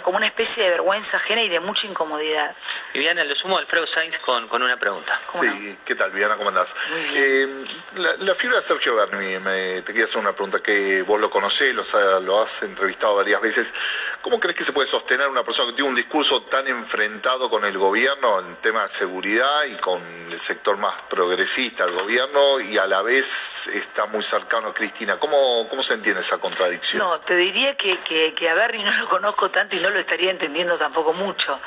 G: como una especie de vergüenza ajena y de mucha incomodidad.
F: Viviana, lo sumo Alfredo Sainz con, con una pregunta.
K: Sí, ¿qué tal, Viviana? ¿Cómo andás? Eh, la, figura de Sergio Berni, te quería hacer una pregunta que vos lo conocés, lo, lo has entrevistado varias veces. ¿Cómo crees que se puede sostener una persona que tiene un discurso tan enfrentado con el gobierno en tema de seguridad y con el sector más progresista del gobierno y a la vez está muy cercano a Cristina? ¿Cómo, cómo se entiende esa contradicción?
G: No, te diría que, que, que a Berni no lo conozco tanto y no lo estaría entendiendo tampoco mucho.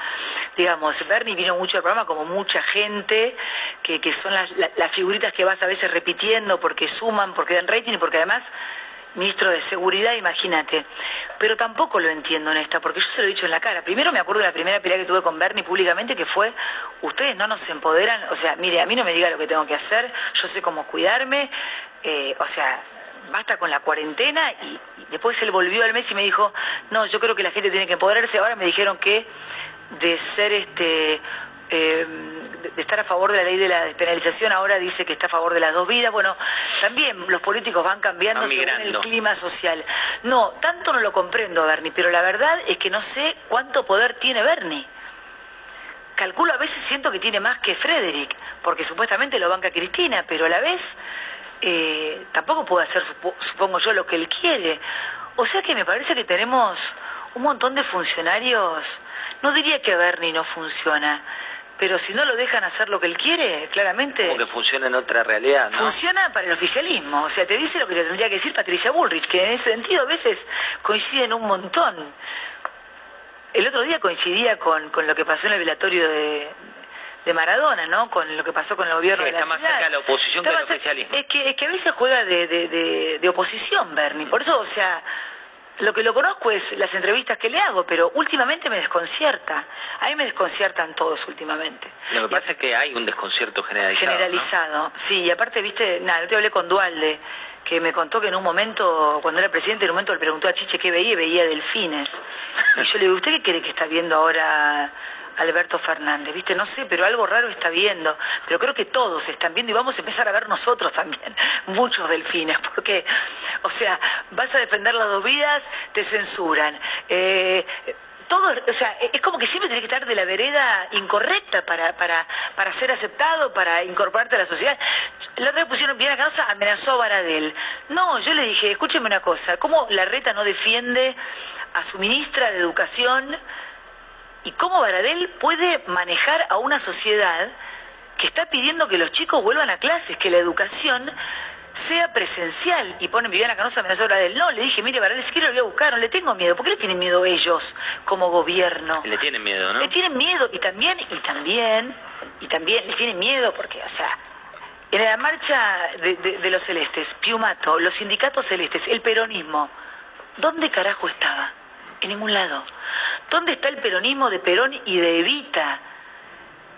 G: Digamos, Bernie vino mucho al programa como mucha gente, que, que son las, las, figuritas que vas a veces repitiendo porque suman, porque dan rating y porque además ministro de Seguridad, imagínate. Pero tampoco lo entiendo en esta, porque yo se lo he dicho en la cara. Primero me acuerdo de la primera pelea que tuve con Bernie públicamente, que fue, ustedes no nos empoderan, o sea, mire, a mí no me diga lo que tengo que hacer, yo sé cómo cuidarme, eh, o sea, basta con la cuarentena y, después él volvió al mes y me dijo, no, yo creo que la gente tiene que empoderarse. Ahora me dijeron que de ser este eh, de estar a favor de la ley de la despenalización, ahora dice que está a favor de las dos vidas. Bueno, también los políticos van cambiando según el clima social. No, tanto no lo comprendo, Bernie, pero la verdad es que no sé cuánto poder tiene Bernie. Calculo a veces siento que tiene más que Frederick, porque supuestamente lo banca Cristina, pero a la vez eh, tampoco puede hacer, supongo yo, lo que él quiere. O sea que me parece que tenemos un montón de funcionarios, no diría que Bernie no funciona, pero si no lo dejan hacer lo que él quiere, claramente...
F: Como que funciona en otra realidad, ¿no?
G: Funciona para el oficialismo, o sea, te dice lo que te tendría que decir Patricia Bullrich, que en ese sentido a veces coinciden un montón. El otro día coincidía con, con lo que pasó en el velatorio de, de Maradona, ¿no? Con lo que pasó con el gobierno de la
F: está más cerca de la oposición que el oficialismo.
G: Es que, es que a veces juega de, de, de oposición, Bernie. Por eso, o sea, lo que lo conozco es las entrevistas que le hago, pero últimamente me desconcierta. A mí me desconciertan todos últimamente.
F: Lo que pasa es que hay un desconcierto generalizado.
G: Generalizado, sí. Y aparte, viste, nada, yo te hablé con Dualde, que me contó que en un momento, cuando era presidente, en un momento le preguntó a Chiche qué veía y veía delfines. Y yo le digo, ¿usted qué cree que está viendo ahora Alberto Fernández, ¿viste? No sé, pero algo raro está viendo. Pero creo que todos están viendo y vamos a empezar a ver nosotros también, [LAUGHS] muchos delfines, porque, o sea, vas a defender las dos vidas, te censuran. Eh, todo, o sea, es como que siempre tenés que estar de la vereda incorrecta para, para, para ser aceptado, para incorporarte a la sociedad. La otra vez pusieron bien a causa, amenazó a Baradel. No, yo le dije, escúcheme una cosa, ¿cómo la reta no defiende a su ministra de Educación? Y cómo Baradel puede manejar a una sociedad que está pidiendo que los chicos vuelvan a clases, que la educación sea presencial. Y ponen Viviana Canosa amenazó a Baradel. No, le dije, mire, Baradel, si quiero lo voy a buscar, no le tengo miedo. ¿Por qué le tienen miedo ellos como gobierno?
F: Le tienen miedo, ¿no?
G: Le tienen miedo y también, y también, y también le tienen miedo porque, o sea, en la marcha de, de los celestes, Piumato, los sindicatos celestes, el peronismo, ¿dónde carajo estaba? En ningún lado. ¿Dónde está el peronismo de Perón y de Evita?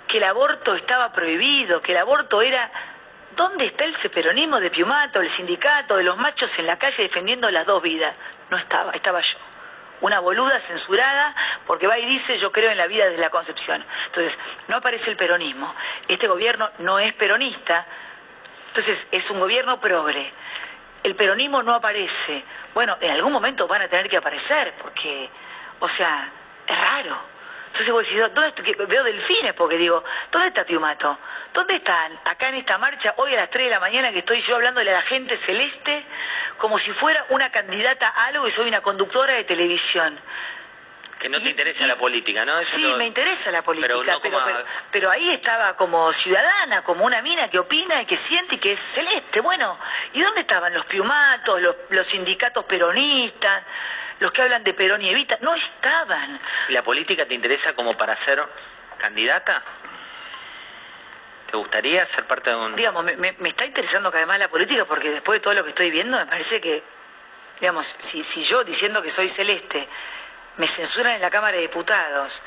G: Que el aborto estaba prohibido, que el aborto era... ¿Dónde está el peronismo de Piumato, el sindicato, de los machos en la calle defendiendo las dos vidas? No estaba, estaba yo. Una boluda censurada porque va y dice yo creo en la vida desde la concepción. Entonces, no aparece el peronismo. Este gobierno no es peronista, entonces es un gobierno progre. El peronismo no aparece. Bueno, en algún momento van a tener que aparecer porque, o sea, es raro. Entonces vos decís, ¿dónde estoy? Veo delfines porque digo, ¿dónde está Piumato? ¿Dónde están acá en esta marcha hoy a las 3 de la mañana que estoy yo hablándole a la gente celeste como si fuera una candidata a algo y soy una conductora de televisión?
F: Que no te interesa la política, ¿no?
G: sí, me interesa la política, pero, pero, ahí estaba como ciudadana, como una mina que opina y que siente y que es celeste. Bueno, ¿y dónde estaban los piumatos, los, los sindicatos peronistas? los que hablan de Perón y Evita, no estaban.
F: ¿Y la política te interesa como para ser candidata? ¿Te gustaría ser parte de un...?
G: Digamos, me, está interesando cada vez más la política porque después de todo lo que estoy viendo me parece que, digamos, si, si yo diciendo que soy celeste me censuran en la Cámara de Diputados,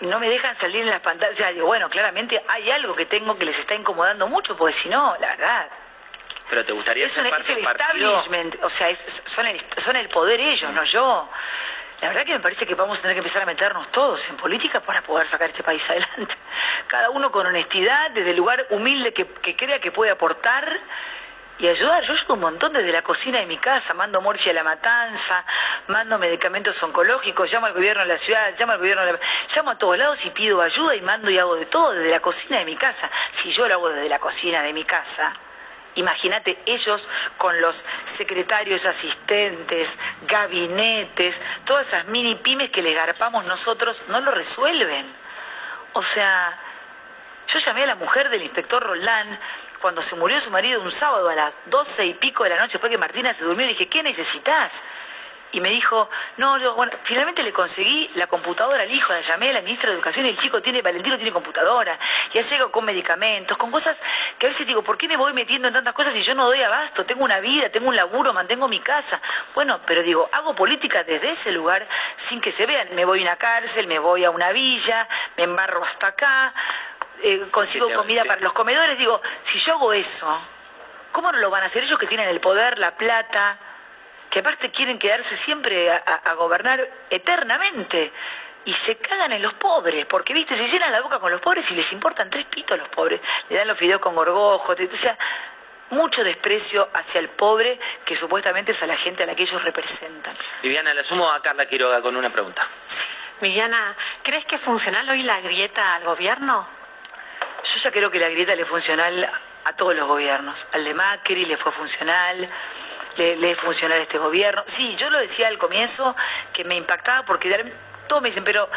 G: no me dejan salir en las pantallas, o sea, digo, bueno, claramente hay algo que tengo que les está incomodando mucho, porque si no, la verdad,
F: pero te gustaría
G: es, el establishment, o sea, son, el, son el poder ellos, no yo. La verdad que me parece que vamos a tener que empezar a meternos todos en política para poder sacar este país [LAUGHS] adelante. Cada uno con honestidad, desde el lugar humilde que, crea que puede aportar y ayudar. Yo ayudo un montón desde la cocina de mi casa, mando morcia a la matanza, mando medicamentos oncológicos, llamo al gobierno de la ciudad, llamo al gobierno de la... llamo a todos lados y pido ayuda y mando y hago de todo desde la cocina de mi casa. Si yo lo hago desde la cocina de mi casa, Imagínate ellos con los secretarios, asistentes, gabinetes, todas esas mini pymes que les garpamos nosotros, no lo resuelven. O sea, yo llamé a la mujer del inspector Roldán cuando se murió su marido un sábado a las doce y pico de la noche, después que Martina se durmió, le dije, ¿qué necesitas? y me dijo, no, yo, bueno, finalmente le conseguí la computadora al hijo, la llamé a la ministra de Educación y el chico tiene, Valentino tiene computadora, y hace con medicamentos, con cosas que a veces digo, ¿por qué me voy metiendo en tantas cosas si yo no doy abasto? Tengo una vida, tengo un laburo, mantengo mi casa. Bueno, pero digo, hago política desde ese lugar sin que se vean. Me voy a una cárcel, me voy a una villa, me embarro hasta acá, eh, consigo comida para los comedores. Digo, si yo hago eso, ¿cómo no lo van a hacer ellos que tienen el poder, la plata? que aparte quieren quedarse siempre a, gobernar eternamente. y se cagan en los pobres, porque viste, se llenan la boca con los pobres y les importan tres pitos a los pobres, le dan los fideos con gorgojo, o sea, mucho desprecio hacia el pobre que supuestamente es a la gente a la que ellos representan.
F: Viviana, le sumo a Carla Quiroga con una pregunta.
L: Sí. Viviana, ¿crees que es funcional hoy la grieta al gobierno?
G: Yo ya creo que la grieta le es funcional a todos los gobiernos. Al de Macri le fue funcional, le, es funcional a este gobierno. Sí, yo lo decía al comienzo que me impactaba porque todos me dicen, pero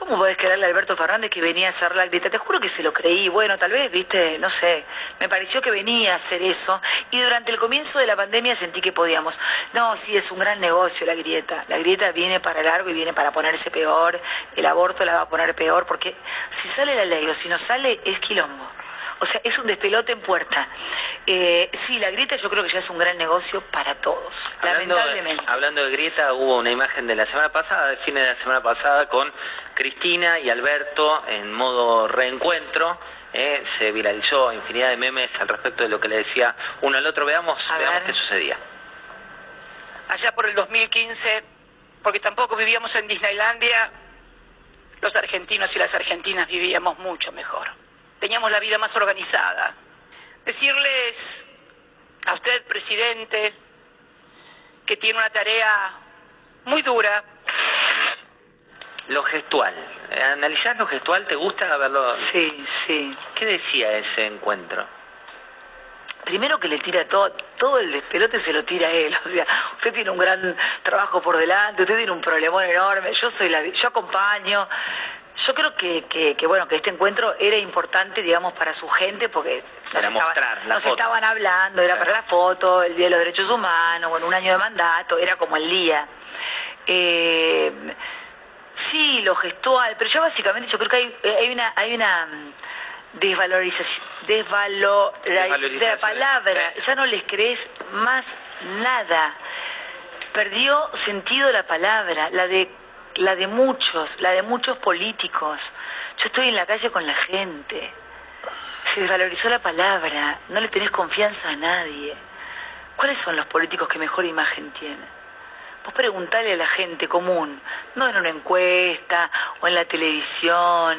G: ¿cómo podés creerle a Alberto Fernández que venía a hacer la grieta? Te juro que se lo creí. Bueno, tal vez, viste, no sé. Me pareció que venía a hacer eso. Y durante el comienzo de la pandemia sentí que podíamos. No, sí, es un gran negocio la grieta. La grieta viene para largo y viene para ponerse peor. El aborto la va a poner peor porque si sale la ley o si no sale es quilombo. O sea, es un despelote en puerta. Eh, sí, la grieta yo creo que ya es un gran negocio para todos, lamentablemente.
F: hablando de grieta, hubo una imagen de la semana pasada, de fines de la semana pasada, con Cristina y Alberto en modo reencuentro. Eh, se viralizó infinidad de memes al respecto de lo que le decía uno al otro. Veamos, veamos qué sucedía.
M: Allá por el 2015, porque tampoco vivíamos en Disneylandia, los argentinos y las argentinas vivíamos mucho mejor teníamos la vida más organizada. Decirles a usted, presidente, que tiene una tarea muy dura.
F: Lo gestual. ¿Analizar lo gestual? ¿Te gusta verlo?
G: Sí, sí.
F: ¿Qué decía ese encuentro?
G: Primero que le tira todo, todo el despelote se lo tira a él. [LAUGHS] O sea, usted tiene un gran trabajo por delante, usted tiene un problemón enorme, yo soy la, yo acompaño, yo creo que, bueno, que este encuentro era importante, digamos, para su gente, porque nos, estaban, hablando, era para la foto, el Día de los Derechos Humanos, bueno, un año de mandato, era como el día. Eh, sí, lo gestual, pero ya básicamente yo creo que hay, hay una, hay una mm, desvalorización, desvalorización de la palabra, ya no les crees más nada. Perdió sentido la palabra, la de la de muchos, la de muchos políticos. Yo estoy en la calle con la gente. Se desvalorizó la palabra, no le tenés confianza a nadie. ¿Cuáles son los políticos que mejor imagen tienen? Vos preguntale a la gente común, no en una encuesta o en la televisión.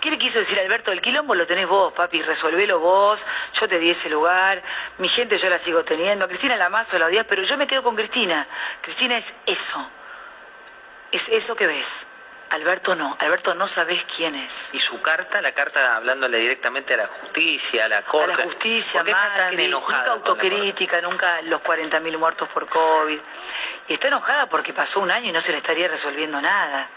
G: ¿Qué le quiso decir Alberto? El quilombo lo tenés vos, papi, resolvelo vos, yo te di ese lugar, mi gente yo la sigo teniendo, a Cristina la o la odias, pero yo me quedo con Cristina. Cristina es eso es eso que ves. Alberto no, Alberto no sabes quién es.
F: ¿Y su carta? La carta hablándole directamente a la justicia, a la corte.
G: A la justicia, nunca autocrítica, nunca los 40.000 muertos por COVID. Y está enojada porque pasó un año y no se le estaría resolviendo nada.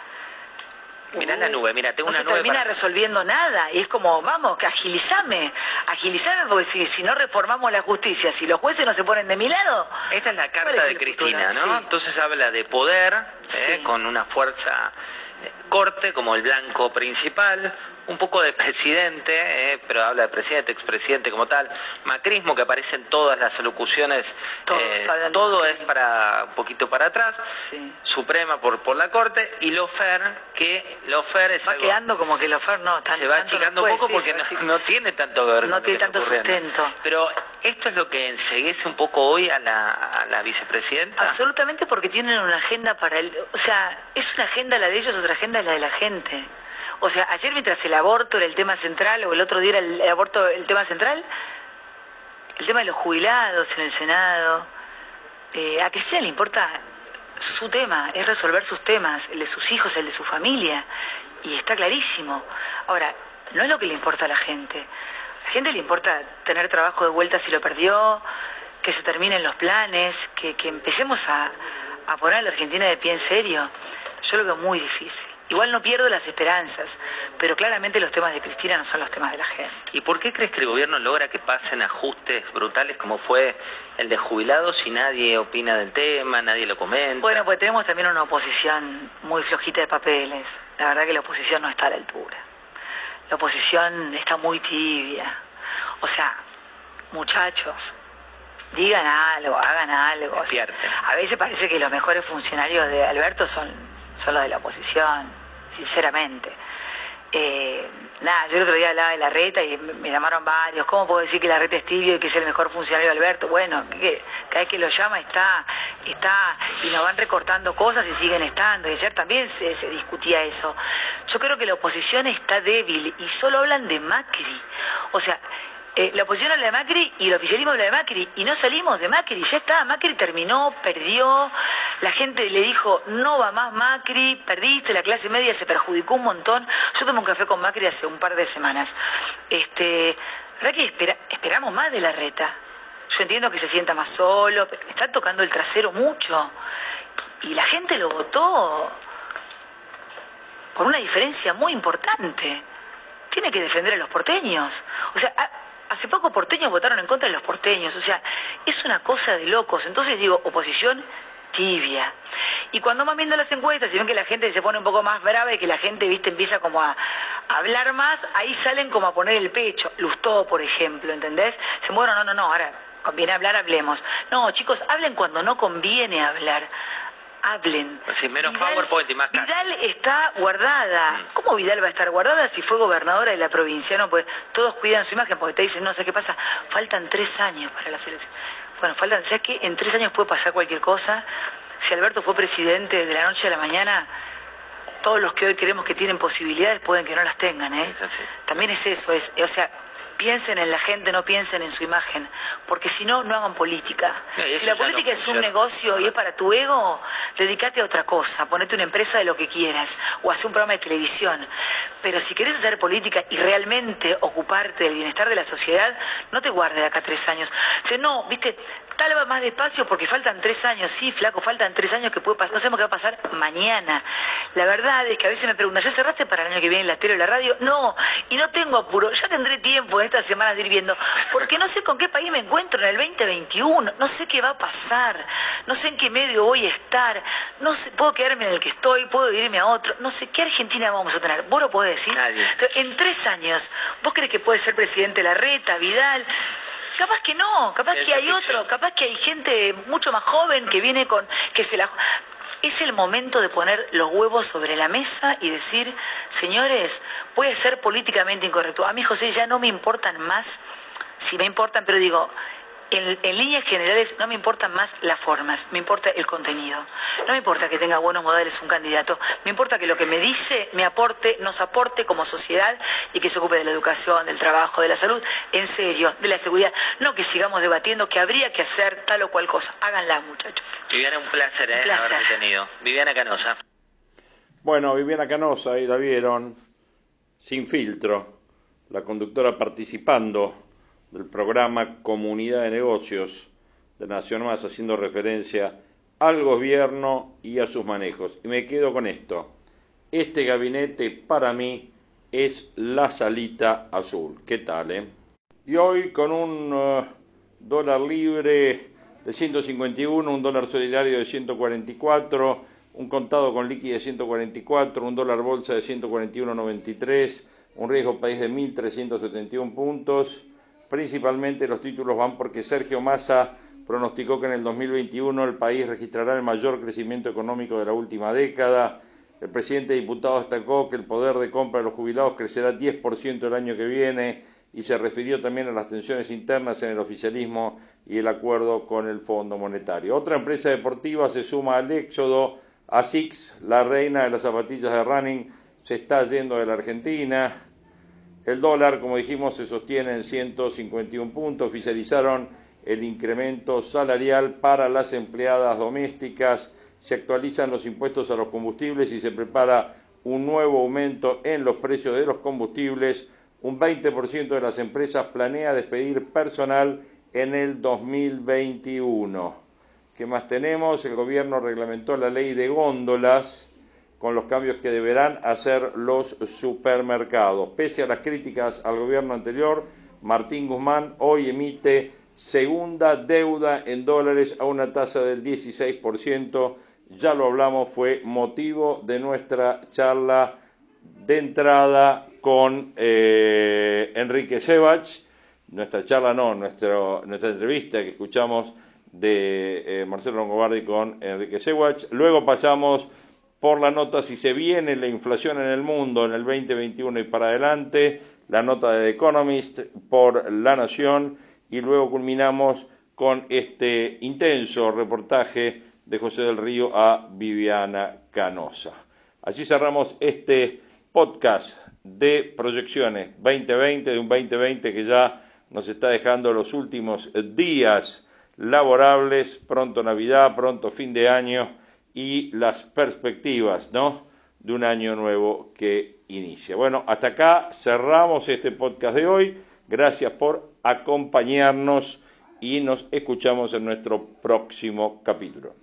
F: Mirá la nube, mira, tengo una
G: se
F: nube.
G: termina resolviendo nada. Y es como, vamos, que agilizame, agilizame, porque si, si no reformamos la justicia, si los jueces no se ponen de mi lado.
F: Esta es la carta de Cristina, ¿no? Entonces habla de poder, ¿eh? con una fuerza eh, corte como el blanco principal, un poco de presidente, eh, pero habla de presidente, expresidente como tal, macrismo que aparece en todas las alocuciones, eh, todo es para un poquito para atrás, Suprema por, por la Corte, y Lofer, que Lofer es
G: Va quedando como que Lofer no,
F: Se va achicando un poco porque no, tiene tanto que ver
G: No tiene tanto sustento.
F: Pero esto es lo que enseguece un poco hoy a la, a la vicepresidenta.
G: Absolutamente porque tienen una agenda para el... O sea, es una agenda la de ellos, otra agenda es la de la gente. O sea, ayer mientras el aborto era el tema central, o el otro día era el, aborto el tema central, el tema de los jubilados en el Senado, eh, a Cristina le importa su tema, es resolver sus temas, el de sus hijos, el de su familia, y está clarísimo. Ahora, no es lo que le importa a la gente. A la gente le importa tener trabajo de vuelta si lo perdió, que se terminen los planes, que, empecemos a, a poner a la Argentina de pie en serio. Yo lo veo muy difícil. Igual no pierdo las esperanzas, pero claramente los temas de Cristina no son los temas de la gente.
F: ¿Y por qué crees que el gobierno logra que pasen ajustes brutales como fue el de jubilados si nadie opina del tema, nadie lo comenta?
G: Bueno, pues tenemos también una oposición muy flojita de papeles. La verdad que la oposición no está a la altura. La oposición está muy tibia. O sea, muchachos, digan algo, hagan algo. a veces parece que los mejores funcionarios de Alberto son son los de la oposición, sinceramente. eh, nada, yo el otro día hablaba de la reta y me, llamaron varios. ¿Cómo puedo decir que la reta es tibio y que es el mejor funcionario Alberto? Bueno, cada vez que lo llama está, está, y nos van recortando cosas y siguen estando. Y ayer también se discutía eso. Yo creo que la oposición está débil y solo hablan de Macri. O sea, eh, la oposición habla de Macri y el oficialismo habla de Macri y no salimos de Macri, ya está, Macri terminó, perdió, la gente le dijo no va más Macri, perdiste, la clase media se perjudicó un montón. Yo tomé un café con Macri hace un par de semanas. Este, ¿verdad que esperamos más de la reta? Yo entiendo que se sienta más solo, pero está tocando el trasero mucho. Y la gente lo votó por una diferencia muy importante. Tiene que defender a los porteños. O sea, hace poco porteños votaron en contra de los porteños, o sea, es una cosa de locos. Entonces digo, oposición tibia. Y cuando van viendo las encuestas y ven que la gente se pone un poco más brava y que la gente, viste, empieza como a, hablar más, ahí salen como a poner el pecho. Lustó, por ejemplo, ¿entendés? Se bueno, no, no, no, ahora conviene hablar, hablemos. No, chicos, hablen cuando no conviene hablar hablen.
F: Pues menos PowerPoint y más
G: Vidal está guardada. Mm. ¿Cómo Vidal va a estar guardada si fue gobernadora de la provincia? No, pues todos cuidan su imagen porque te dicen, no sé qué pasa, faltan tres años para la selección. Bueno, faltan, ¿sabes qué? En tres años puede pasar cualquier cosa. Si Alberto fue presidente de la noche a la mañana, todos los que hoy creemos que tienen posibilidades pueden que no las tengan, ¿eh? También es eso, es, o sea, piensen en la gente, no piensen en su imagen, porque si no, no hagan política. si la política es un negocio y es para tu ego, dedícate a otra cosa, ponete una empresa de lo que quieras o haz un programa de televisión. Pero si querés hacer política y realmente ocuparte del bienestar de la sociedad, no te guardes de acá tres años. O no, viste, tal vez más despacio porque faltan tres años, sí, flaco, faltan tres años que puede pasar, no sabemos qué va a pasar mañana. La verdad es que a veces me preguntan, ¿ya cerraste para el año que viene la tele o la radio? No, y no tengo apuro, ya tendré tiempo en estas semanas de ir viendo, porque no sé con qué país me encuentro en el 2021, no sé qué va a pasar, no sé en qué medio voy a estar, no sé, puedo quedarme en el que estoy, puedo irme a otro, no sé qué Argentina vamos a tener, vos lo podés decir.
F: Nadie.
G: En tres años, ¿vos crees que puede ser presidente Larreta, Vidal? Capaz que no, capaz que hay otro, capaz que hay gente mucho más joven que viene con, que se la... Es el momento de poner los huevos sobre la mesa y decir, señores, puede ser políticamente incorrecto. A mí, José, ya no me importan más, si me importan, pero digo, en, líneas generales no me importan más las formas, me importa el contenido. No me importa que tenga buenos modales un candidato, me importa que lo que me dice me aporte, nos aporte como sociedad y que se ocupe de la educación, del trabajo, de la salud, en serio, de la seguridad. No que sigamos debatiendo que habría que hacer tal o cual cosa. Háganla, muchachos.
F: Viviana, un placer, ¿eh? haberte tenido. Viviana Canosa.
A: Bueno, Viviana Canosa, ahí la vieron, sin filtro, la conductora participando del programa Comunidad de Negocios de Nación Más, haciendo referencia al gobierno y a sus manejos. Y me quedo con esto. Este gabinete para mí es la salita azul. ¿Qué tal, eh? Y hoy con un uh, dólar libre de 151, un dólar solidario de 144, un contado con líquido de 144, un dólar bolsa de 141.93, un riesgo país de 1.371 puntos, Principalmente los títulos van porque Sergio Massa pronosticó que en el 2021 el país registrará el mayor crecimiento económico de la última década. El presidente diputado destacó que el poder de compra de los jubilados crecerá 10% el año que viene y se refirió también a las tensiones internas en el oficialismo y el acuerdo con el Fondo Monetario. Otra empresa deportiva se suma al éxodo. ASICS, la reina de las zapatillas de running, se está yendo de la Argentina. El dólar, como dijimos, se sostiene en 151 puntos. Oficializaron el incremento salarial para las empleadas domésticas. Se actualizan los impuestos a los combustibles y se prepara un nuevo aumento en los precios de los combustibles. Un 20% de las empresas planea despedir personal en el 2021. ¿Qué más tenemos? El gobierno reglamentó la ley de góndolas con los cambios que deberán hacer los supermercados. Pese a las críticas al gobierno anterior, Martín Guzmán hoy emite segunda deuda en dólares a una tasa del 16%. Ya lo hablamos, fue motivo de nuestra charla de entrada con eh, Enrique Sebach. Nuestra charla no, nuestro, nuestra entrevista que escuchamos de eh, Marcelo Longobardi con Enrique Sebach. Luego pasamos por la nota si se viene la inflación en el mundo en el 2021 y para adelante, la nota de The Economist por La Nación y luego culminamos con este intenso reportaje de José del Río a Viviana Canosa. Así cerramos este podcast de proyecciones 2020, de un 2020 que ya nos está dejando los últimos días laborables, pronto Navidad, pronto fin de año y las perspectivas, ¿no? De un año nuevo que inicia. Bueno, hasta acá cerramos este podcast de hoy. Gracias por acompañarnos y nos escuchamos en nuestro próximo capítulo.